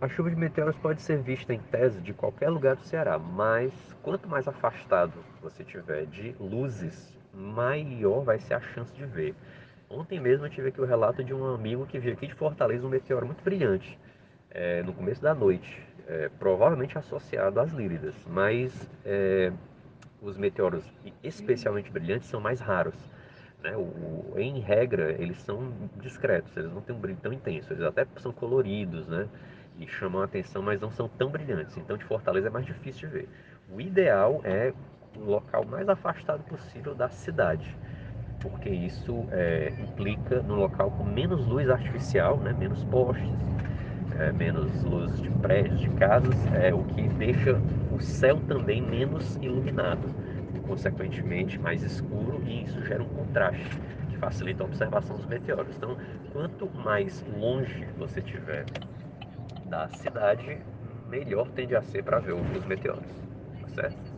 A chuva de meteoros pode ser vista em tese de qualquer lugar do Ceará, mas quanto mais afastado você tiver de luzes, maior vai ser a chance de ver. Ontem mesmo eu tive aqui o relato de um amigo que viu aqui de Fortaleza um meteoro muito brilhante é, no começo da noite, é, provavelmente associado às líridas, mas é, os meteoros especialmente brilhantes são mais raros. Né? O, em regra, eles são discretos, eles não têm um brilho tão intenso, eles até são coloridos, né? E chamam a atenção, mas não são tão brilhantes. Então, de Fortaleza é mais difícil de ver. O ideal é um local mais afastado possível da cidade, porque isso é, implica no local com menos luz artificial, né, menos postes, é, menos luz de prédios, de casas, é o que deixa o céu também menos iluminado, e, consequentemente mais escuro, e isso gera um contraste que facilita a observação dos meteoros. Então, quanto mais longe você tiver da cidade, melhor tende a ser para ver os meteoros, tá certo?